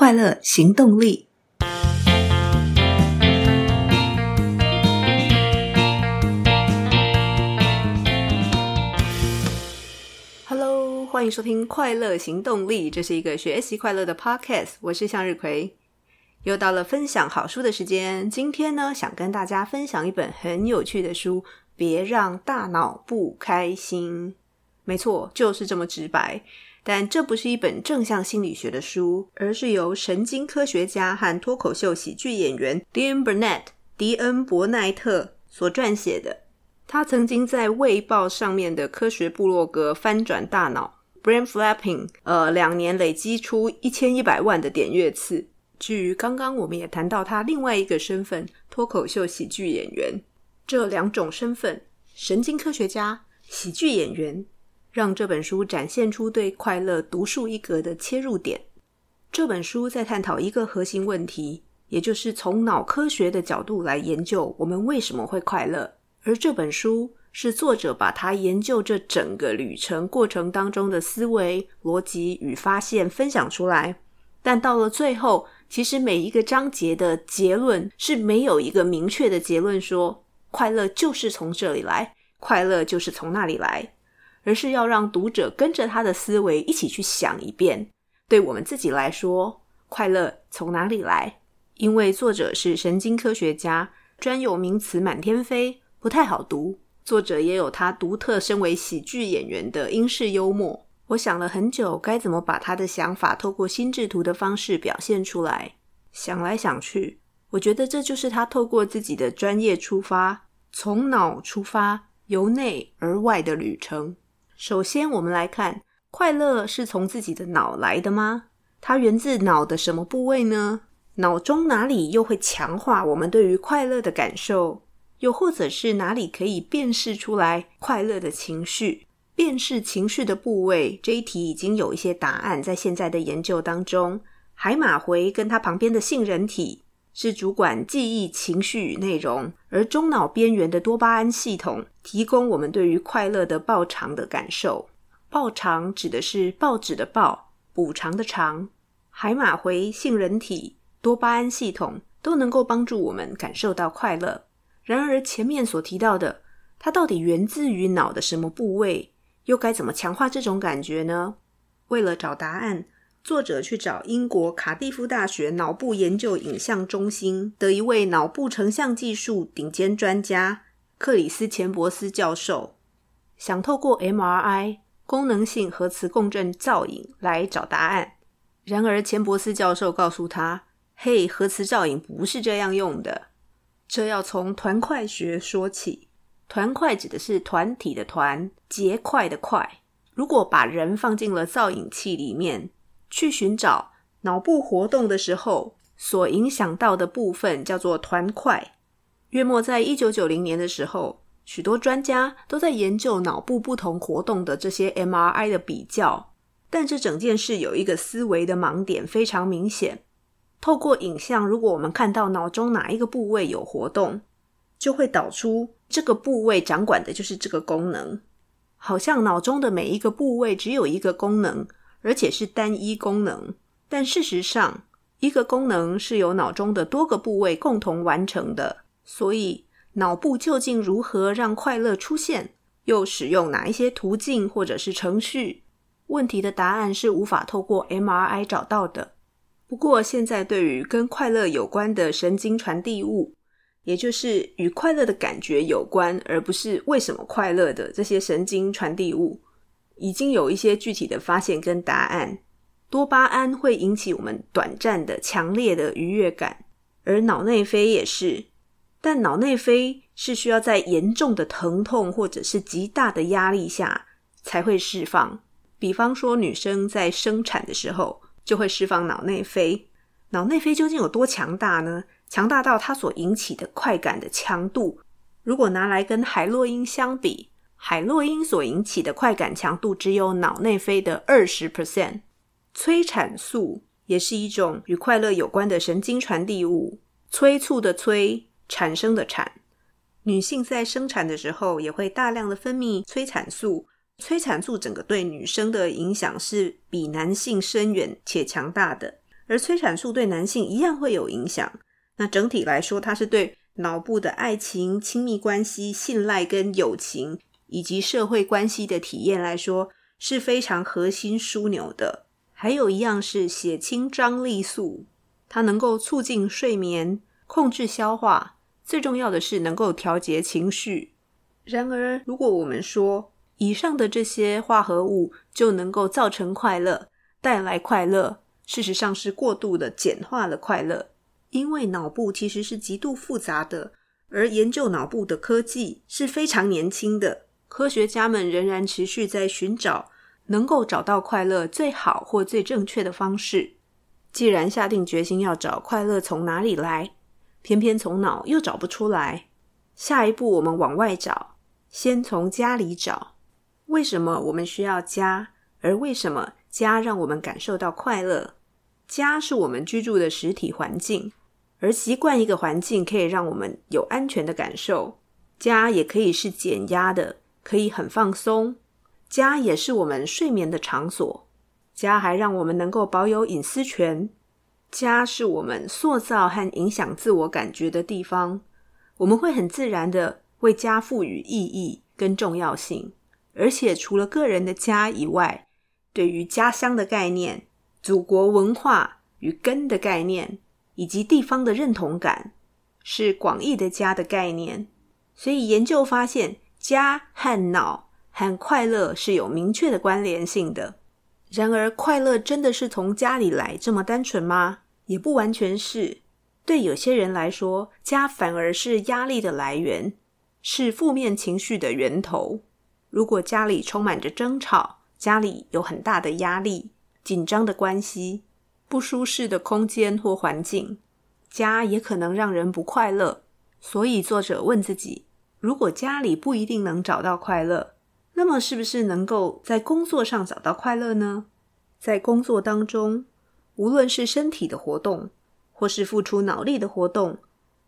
快乐行动力。Hello，欢迎收听《快乐行动力》，这是一个学习快乐的 Podcast。我是向日葵，又到了分享好书的时间。今天呢，想跟大家分享一本很有趣的书，《别让大脑不开心》。没错，就是这么直白。但这不是一本正向心理学的书，而是由神经科学家和脱口秀喜剧演员 Dean Burnett 迪恩·伯奈特所撰写的。他曾经在《卫报》上面的科学部落格翻转大脑 Brain Flapping） 呃，两年累积出一千一百万的点阅次。至于刚刚我们也谈到他另外一个身份——脱口秀喜剧演员，这两种身份——神经科学家、喜剧演员。让这本书展现出对快乐独树一格的切入点。这本书在探讨一个核心问题，也就是从脑科学的角度来研究我们为什么会快乐。而这本书是作者把他研究这整个旅程过程当中的思维、逻辑与发现分享出来。但到了最后，其实每一个章节的结论是没有一个明确的结论说快乐就是从这里来，快乐就是从那里来。而是要让读者跟着他的思维一起去想一遍。对我们自己来说，快乐从哪里来？因为作者是神经科学家，专有名词满天飞，不太好读。作者也有他独特身为喜剧演员的英式幽默。我想了很久，该怎么把他的想法透过心智图的方式表现出来。想来想去，我觉得这就是他透过自己的专业出发，从脑出发，由内而外的旅程。首先，我们来看，快乐是从自己的脑来的吗？它源自脑的什么部位呢？脑中哪里又会强化我们对于快乐的感受？又或者是哪里可以辨识出来快乐的情绪？辨识情绪的部位，这一题已经有一些答案，在现在的研究当中，海马回跟它旁边的杏仁体。是主管记忆、情绪与内容，而中脑边缘的多巴胺系统提供我们对于快乐的报偿的感受。报偿指的是报纸的报，补偿的偿。海马回、杏仁体、多巴胺系统都能够帮助我们感受到快乐。然而前面所提到的，它到底源自于脑的什么部位？又该怎么强化这种感觉呢？为了找答案。作者去找英国卡蒂夫大学脑部研究影像中心的一位脑部成像技术顶尖专家克里斯钱伯斯教授，想透过 MRI 功能性核磁共振造影来找答案。然而钱伯斯教授告诉他：“嘿，核磁造影不是这样用的，这要从团块学说起。团块指的是团体的团，结块的块。如果把人放进了造影器里面。”去寻找脑部活动的时候所影响到的部分，叫做团块。约莫在一九九零年的时候，许多专家都在研究脑部不同活动的这些 MRI 的比较。但这整件事有一个思维的盲点，非常明显。透过影像，如果我们看到脑中哪一个部位有活动，就会导出这个部位掌管的就是这个功能。好像脑中的每一个部位只有一个功能。而且是单一功能，但事实上，一个功能是由脑中的多个部位共同完成的。所以，脑部究竟如何让快乐出现，又使用哪一些途径或者是程序？问题的答案是无法透过 MRI 找到的。不过，现在对于跟快乐有关的神经传递物，也就是与快乐的感觉有关，而不是为什么快乐的这些神经传递物。已经有一些具体的发现跟答案。多巴胺会引起我们短暂的、强烈的愉悦感，而脑内啡也是。但脑内啡是需要在严重的疼痛或者是极大的压力下才会释放。比方说，女生在生产的时候就会释放脑内啡。脑内啡究竟有多强大呢？强大到它所引起的快感的强度，如果拿来跟海洛因相比。海洛因所引起的快感强度只有脑内啡的二十 percent。催产素也是一种与快乐有关的神经传递物，催促的催，产生的产。女性在生产的时候也会大量的分泌催产素，催产素整个对女生的影响是比男性深远且强大的。而催产素对男性一样会有影响。那整体来说，它是对脑部的爱情、亲密关系、信赖跟友情以及社会关系的体验来说是非常核心枢纽的。还有一样是血清张力素，它能够促进睡眠、控制消化，最重要的是能够调节情绪。然而，如果我们说以上的这些化合物就能够造成快乐、带来快乐，事实上是过度的简化了快乐，因为脑部其实是极度复杂的，而研究脑部的科技是非常年轻的，科学家们仍然持续在寻找。能够找到快乐最好或最正确的方式。既然下定决心要找快乐从哪里来，偏偏从脑又找不出来。下一步我们往外找，先从家里找。为什么我们需要家？而为什么家让我们感受到快乐？家是我们居住的实体环境，而习惯一个环境可以让我们有安全的感受。家也可以是减压的，可以很放松。家也是我们睡眠的场所，家还让我们能够保有隐私权。家是我们塑造和影响自我感觉的地方，我们会很自然的为家赋予意义跟重要性。而且除了个人的家以外，对于家乡的概念、祖国文化与根的概念，以及地方的认同感，是广义的家的概念。所以研究发现，家和脑。和快乐是有明确的关联性的。然而，快乐真的是从家里来这么单纯吗？也不完全是。对有些人来说，家反而是压力的来源，是负面情绪的源头。如果家里充满着争吵，家里有很大的压力、紧张的关系、不舒适的空间或环境，家也可能让人不快乐。所以，作者问自己：如果家里不一定能找到快乐，那么，是不是能够在工作上找到快乐呢？在工作当中，无论是身体的活动，或是付出脑力的活动，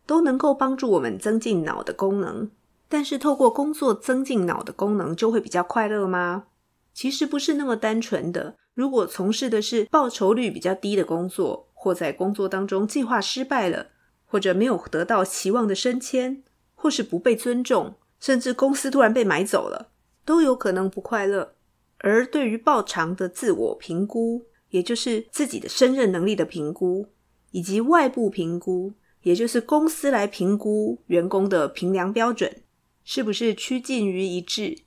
都能够帮助我们增进脑的功能。但是，透过工作增进脑的功能，就会比较快乐吗？其实不是那么单纯的。如果从事的是报酬率比较低的工作，或在工作当中计划失败了，或者没有得到期望的升迁，或是不被尊重，甚至公司突然被买走了。都有可能不快乐，而对于报偿的自我评估，也就是自己的胜任能力的评估，以及外部评估，也就是公司来评估员工的评量标准，是不是趋近于一致？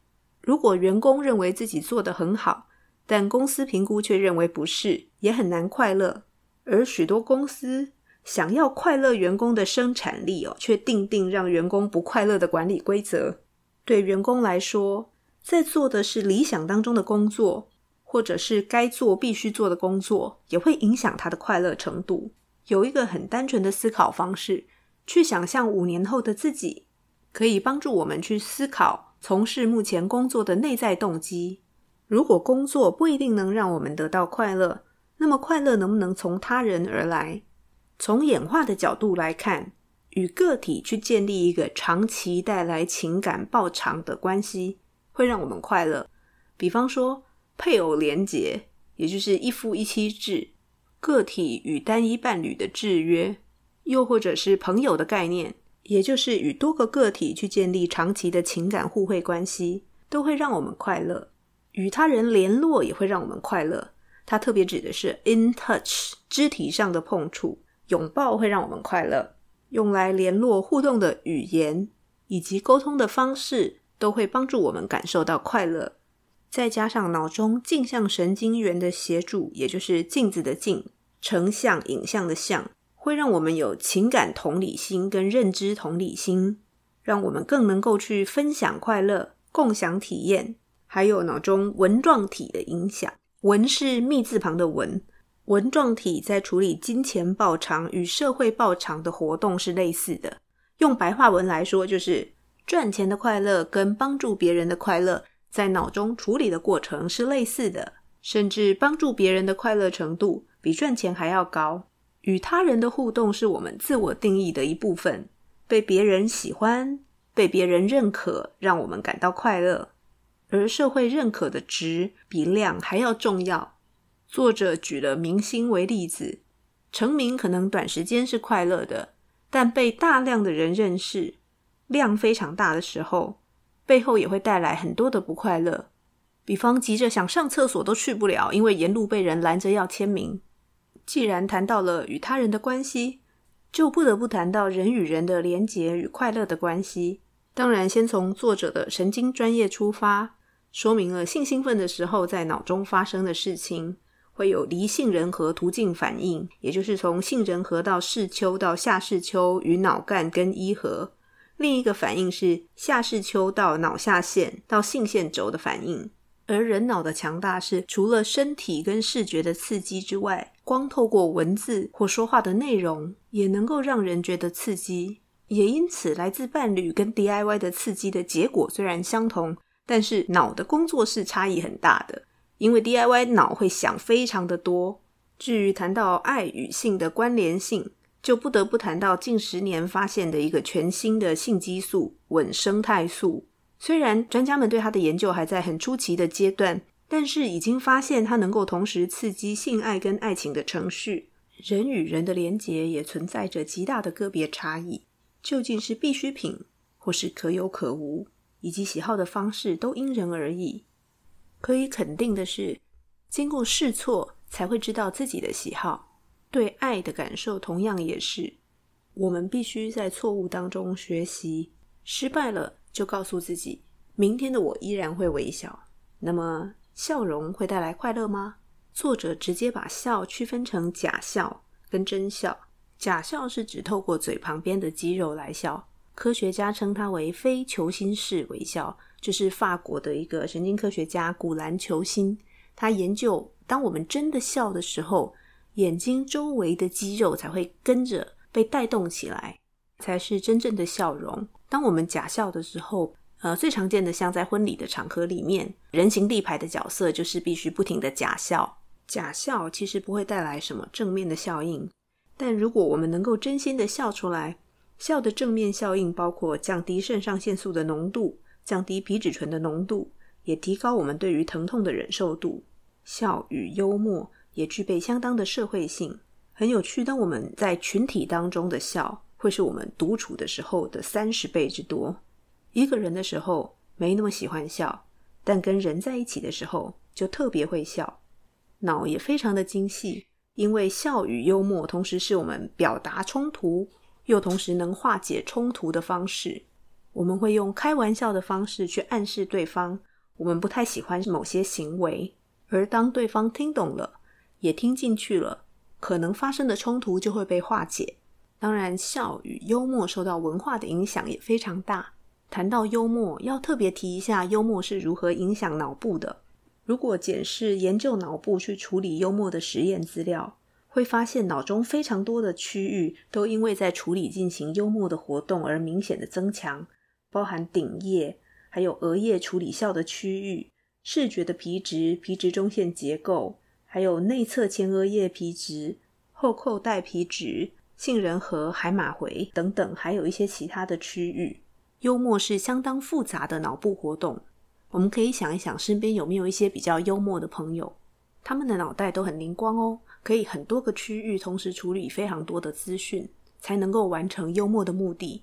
如果员工认为自己做得很好，但公司评估却认为不是，也很难快乐。而许多公司想要快乐员工的生产力哦，却定定让员工不快乐的管理规则，对员工来说。在做的是理想当中的工作，或者是该做必须做的工作，也会影响他的快乐程度。有一个很单纯的思考方式，去想象五年后的自己，可以帮助我们去思考从事目前工作的内在动机。如果工作不一定能让我们得到快乐，那么快乐能不能从他人而来？从演化的角度来看，与个体去建立一个长期带来情感报偿的关系。会让我们快乐，比方说配偶联结，也就是一夫一妻制；个体与单一伴侣的制约，又或者是朋友的概念，也就是与多个个体去建立长期的情感互惠关系，都会让我们快乐。与他人联络也会让我们快乐，它特别指的是 in touch，肢体上的碰触，拥抱会让我们快乐。用来联络互动的语言以及沟通的方式。都会帮助我们感受到快乐，再加上脑中镜像神经元的协助，也就是镜子的镜，成像影像的像，会让我们有情感同理心跟认知同理心，让我们更能够去分享快乐、共享体验。还有脑中纹状体的影响，纹是密字旁的纹，纹状体在处理金钱报偿与社会报偿的活动是类似的。用白话文来说，就是。赚钱的快乐跟帮助别人的快乐，在脑中处理的过程是类似的，甚至帮助别人的快乐程度比赚钱还要高。与他人的互动是我们自我定义的一部分，被别人喜欢、被别人认可，让我们感到快乐。而社会认可的值比量还要重要。作者举了明星为例子，成名可能短时间是快乐的，但被大量的人认识，量非常大的时候，背后也会带来很多的不快乐。比方急着想上厕所都去不了，因为沿路被人拦着要签名。既然谈到了与他人的关系，就不得不谈到人与人的连结与快乐的关系。当然，先从作者的神经专业出发，说明了性兴奋的时候在脑中发生的事情，会有离杏仁核途径反应，也就是从杏仁核到视丘到下视丘与脑干跟依核。另一个反应是下视丘到脑下腺到性腺轴的反应。而人脑的强大是，除了身体跟视觉的刺激之外，光透过文字或说话的内容，也能够让人觉得刺激。也因此，来自伴侣跟 DIY 的刺激的结果虽然相同，但是脑的工作是差异很大的。因为 DIY 脑会想非常的多。至于谈到爱与性的关联性，就不得不谈到近十年发现的一个全新的性激素——稳生态素。虽然专家们对它的研究还在很初期的阶段，但是已经发现它能够同时刺激性爱跟爱情的程序。人与人的连结也存在着极大的个别差异，究竟是必需品或是可有可无，以及喜好的方式都因人而异。可以肯定的是，经过试错才会知道自己的喜好。对爱的感受同样也是，我们必须在错误当中学习，失败了。就告诉自己，明天的我依然会微笑。那么，笑容会带来快乐吗？作者直接把笑区分成假笑跟真笑。假笑是指透过嘴旁边的肌肉来笑，科学家称它为非球心式微笑。就是法国的一个神经科学家古兰球星，他研究，当我们真的笑的时候，眼睛周围的肌肉才会跟着被带动起来，才是真正的笑容。当我们假笑的时候，呃，最常见的像在婚礼的场合里面，人形立牌的角色就是必须不停的假笑。假笑其实不会带来什么正面的效应，但如果我们能够真心的笑出来，笑的正面效应包括降低肾上腺素的浓度，降低皮质醇的浓度，也提高我们对于疼痛的忍受度。笑与幽默也具备相当的社会性，很有趣。当我们在群体当中的笑，会是我们独处的时候的三十倍之多。一个人的时候没那么喜欢笑，但跟人在一起的时候就特别会笑。脑也非常的精细，因为笑与幽默同时是我们表达冲突，又同时能化解冲突的方式。我们会用开玩笑的方式去暗示对方，我们不太喜欢某些行为，而当对方听懂了，也听进去了，可能发生的冲突就会被化解。当然，笑与幽默受到文化的影响也非常大。谈到幽默，要特别提一下幽默是如何影响脑部的。如果检视研究脑部去处理幽默的实验资料，会发现脑中非常多的区域都因为在处理进行幽默的活动而明显的增强，包含顶叶，还有额叶处理笑的区域、视觉的皮质、皮质中线结构，还有内侧前额叶皮质、后扣带皮质。杏仁核、海马回等等，还有一些其他的区域。幽默是相当复杂的脑部活动。我们可以想一想，身边有没有一些比较幽默的朋友？他们的脑袋都很灵光哦，可以很多个区域同时处理非常多的资讯，才能够完成幽默的目的。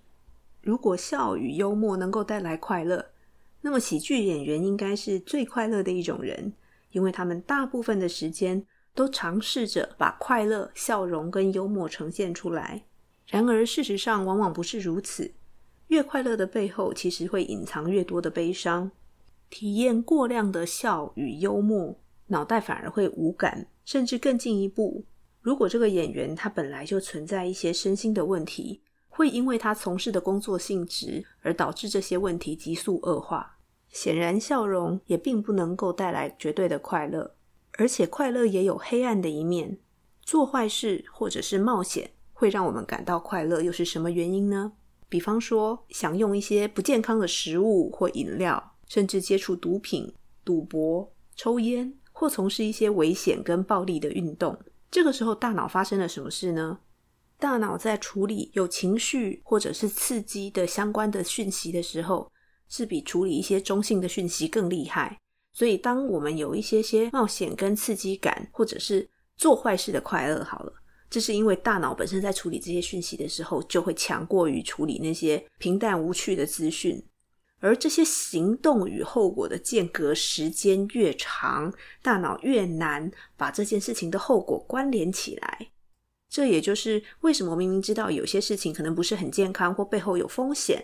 如果笑与幽默能够带来快乐，那么喜剧演员应该是最快乐的一种人，因为他们大部分的时间。都尝试着把快乐、笑容跟幽默呈现出来，然而事实上往往不是如此。越快乐的背后，其实会隐藏越多的悲伤。体验过量的笑与幽默，脑袋反而会无感，甚至更进一步。如果这个演员他本来就存在一些身心的问题，会因为他从事的工作性质而导致这些问题急速恶化。显然，笑容也并不能够带来绝对的快乐。而且快乐也有黑暗的一面，做坏事或者是冒险会让我们感到快乐，又是什么原因呢？比方说，享用一些不健康的食物或饮料，甚至接触毒品、赌博、抽烟，或从事一些危险跟暴力的运动。这个时候，大脑发生了什么事呢？大脑在处理有情绪或者是刺激的相关的讯息的时候，是比处理一些中性的讯息更厉害。所以，当我们有一些些冒险跟刺激感，或者是做坏事的快乐，好了，这是因为大脑本身在处理这些讯息的时候，就会强过于处理那些平淡无趣的资讯。而这些行动与后果的间隔时间越长，大脑越难把这件事情的后果关联起来。这也就是为什么明明知道有些事情可能不是很健康或背后有风险，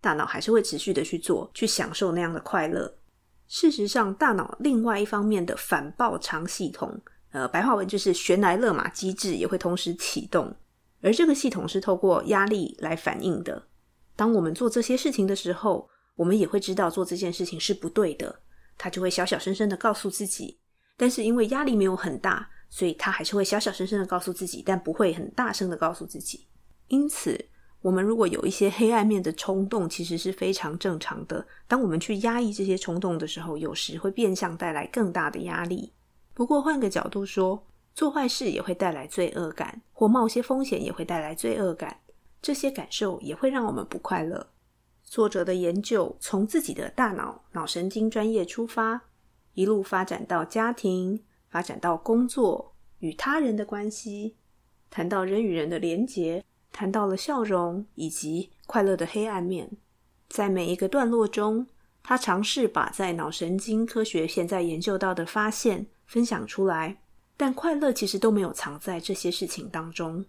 大脑还是会持续的去做，去享受那样的快乐。事实上，大脑另外一方面的反报偿系统，呃，白话文就是悬崖勒马机制，也会同时启动。而这个系统是透过压力来反应的。当我们做这些事情的时候，我们也会知道做这件事情是不对的，他就会小小声声的告诉自己。但是因为压力没有很大，所以他还是会小小声声的告诉自己，但不会很大声的告诉自己。因此，我们如果有一些黑暗面的冲动，其实是非常正常的。当我们去压抑这些冲动的时候，有时会变相带来更大的压力。不过换个角度说，做坏事也会带来罪恶感，或冒些风险也会带来罪恶感。这些感受也会让我们不快乐。作者的研究从自己的大脑脑神经专业出发，一路发展到家庭，发展到工作与他人的关系，谈到人与人的连结。谈到了笑容以及快乐的黑暗面，在每一个段落中，他尝试把在脑神经科学现在研究到的发现分享出来，但快乐其实都没有藏在这些事情当中。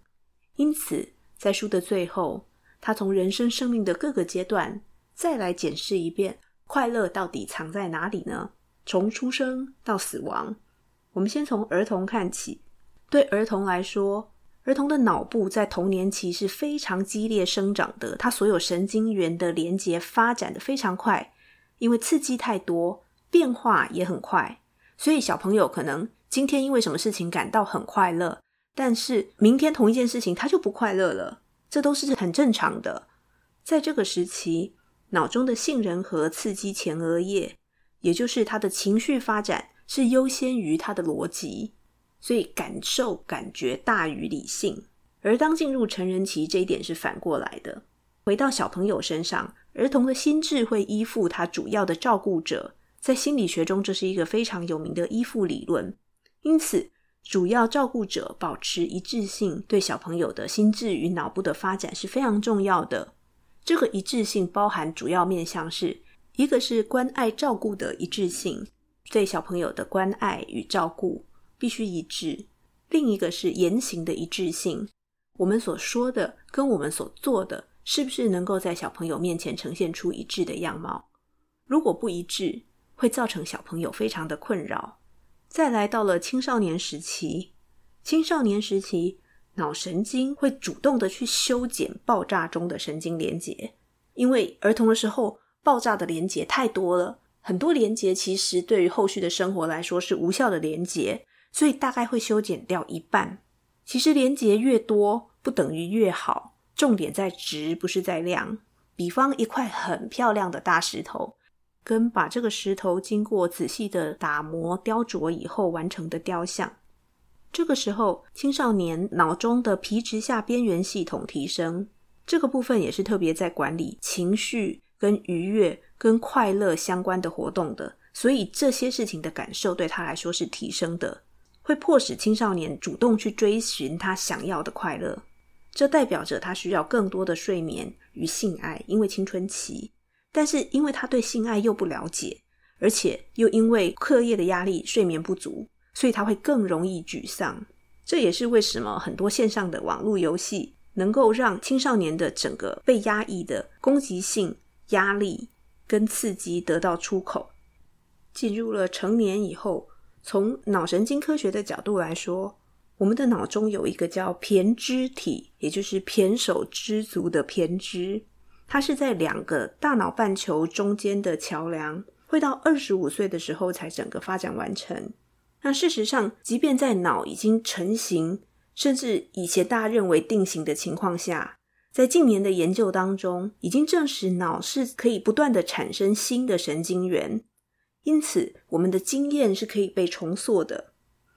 因此，在书的最后，他从人生生命的各个阶段再来检视一遍，快乐到底藏在哪里呢？从出生到死亡，我们先从儿童看起。对儿童来说，儿童的脑部在童年期是非常激烈生长的，他所有神经元的连接发展得非常快，因为刺激太多，变化也很快，所以小朋友可能今天因为什么事情感到很快乐，但是明天同一件事情他就不快乐了，这都是很正常的。在这个时期，脑中的杏仁核刺激前额叶，也就是他的情绪发展是优先于他的逻辑。所以感受感觉大于理性，而当进入成人期，这一点是反过来的。回到小朋友身上，儿童的心智会依附他主要的照顾者，在心理学中这是一个非常有名的依附理论。因此，主要照顾者保持一致性，对小朋友的心智与脑部的发展是非常重要的。这个一致性包含主要面向是，一个是关爱照顾的一致性，对小朋友的关爱与照顾。必须一致，另一个是言行的一致性。我们所说的跟我们所做的，是不是能够在小朋友面前呈现出一致的样貌？如果不一致，会造成小朋友非常的困扰。再来到了青少年时期，青少年时期脑神经会主动的去修剪爆炸中的神经连结，因为儿童的时候爆炸的连结太多了，很多连接其实对于后续的生活来说是无效的连接。所以大概会修剪掉一半。其实连接越多不等于越好，重点在质，不是在量。比方一块很漂亮的大石头，跟把这个石头经过仔细的打磨雕琢以后完成的雕像。这个时候，青少年脑中的皮质下边缘系统提升，这个部分也是特别在管理情绪、跟愉悦、跟快乐相关的活动的。所以这些事情的感受对他来说是提升的。会迫使青少年主动去追寻他想要的快乐，这代表着他需要更多的睡眠与性爱，因为青春期。但是因为他对性爱又不了解，而且又因为课业的压力睡眠不足，所以他会更容易沮丧。这也是为什么很多线上的网络游戏能够让青少年的整个被压抑的攻击性压力跟刺激得到出口。进入了成年以后。从脑神经科学的角度来说，我们的脑中有一个叫胼胝体，也就是胼手胝足的胼胝，它是在两个大脑半球中间的桥梁，会到二十五岁的时候才整个发展完成。那事实上，即便在脑已经成型，甚至以前大家认为定型的情况下，在近年的研究当中，已经证实脑是可以不断的产生新的神经元。因此，我们的经验是可以被重塑的。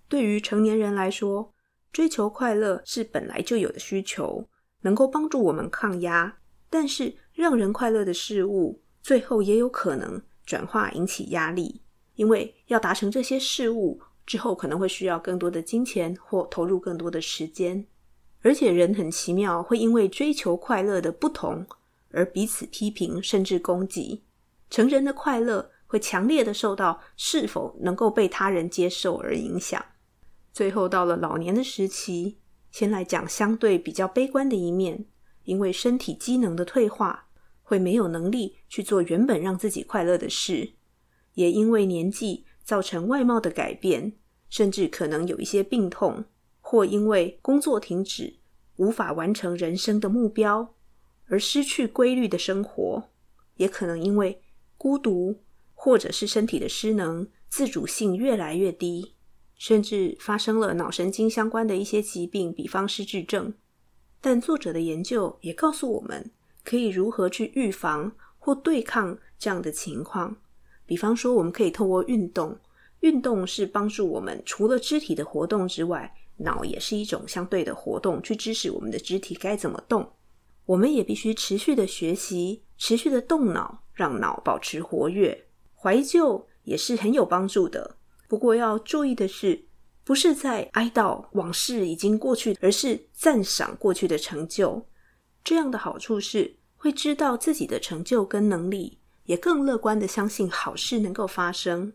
对于成年人来说，追求快乐是本来就有的需求，能够帮助我们抗压。但是，让人快乐的事物，最后也有可能转化引起压力，因为要达成这些事物之后，可能会需要更多的金钱或投入更多的时间。而且人很奇妙，会因为追求快乐的不同而彼此批评，甚至攻击。成人的快乐会强烈的受到是否能够被他人接受而影响。最后到了老年的时期，先来讲相对比较悲观的一面，因为身体机能的退化，会没有能力去做原本让自己快乐的事，也因为年纪造成外貌的改变，甚至可能有一些病痛。或因为工作停止，无法完成人生的目标，而失去规律的生活；也可能因为孤独，或者是身体的失能，自主性越来越低，甚至发生了脑神经相关的一些疾病，比方失智症。但作者的研究也告诉我们，可以如何去预防或对抗这样的情况。比方说，我们可以透过运动，运动是帮助我们除了肢体的活动之外，脑也是一种相对的活动，去支持我们的肢体该怎么动。我们也必须持续的学习，持续的动脑，让脑保持活跃。怀旧也是很有帮助的。不过要注意的是，不是在哀悼往事已经过去，而是赞赏过去的成就。这样的好处是会知道自己的成就跟能力，也更乐观的相信好事能够发生。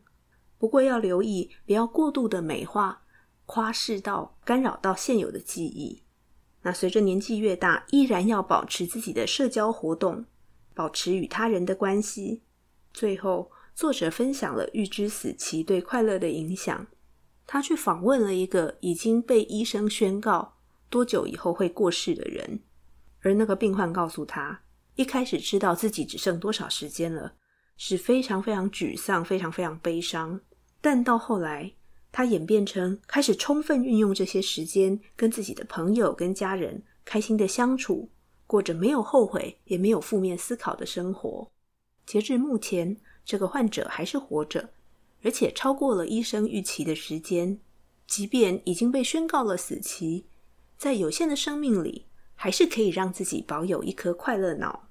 不过要留意，不要过度的美化。夸饰到干扰到现有的记忆，那随着年纪越大，依然要保持自己的社交活动，保持与他人的关系。最后，作者分享了预知死期对快乐的影响。他去访问了一个已经被医生宣告多久以后会过世的人，而那个病患告诉他，一开始知道自己只剩多少时间了，是非常非常沮丧，非常非常悲伤。但到后来，他演变成开始充分运用这些时间，跟自己的朋友、跟家人开心的相处，过着没有后悔也没有负面思考的生活。截至目前，这个患者还是活着，而且超过了医生预期的时间。即便已经被宣告了死期，在有限的生命里，还是可以让自己保有一颗快乐脑。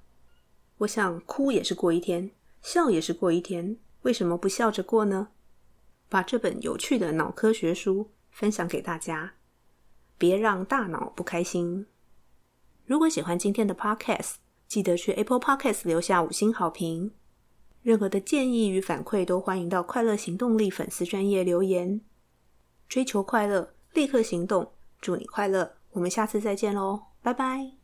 我想，哭也是过一天，笑也是过一天，为什么不笑着过呢？把这本有趣的脑科学书分享给大家，别让大脑不开心。如果喜欢今天的 Podcast，记得去 Apple Podcast 留下五星好评。任何的建议与反馈都欢迎到快乐行动力粉丝专业留言。追求快乐，立刻行动，祝你快乐！我们下次再见喽，拜拜。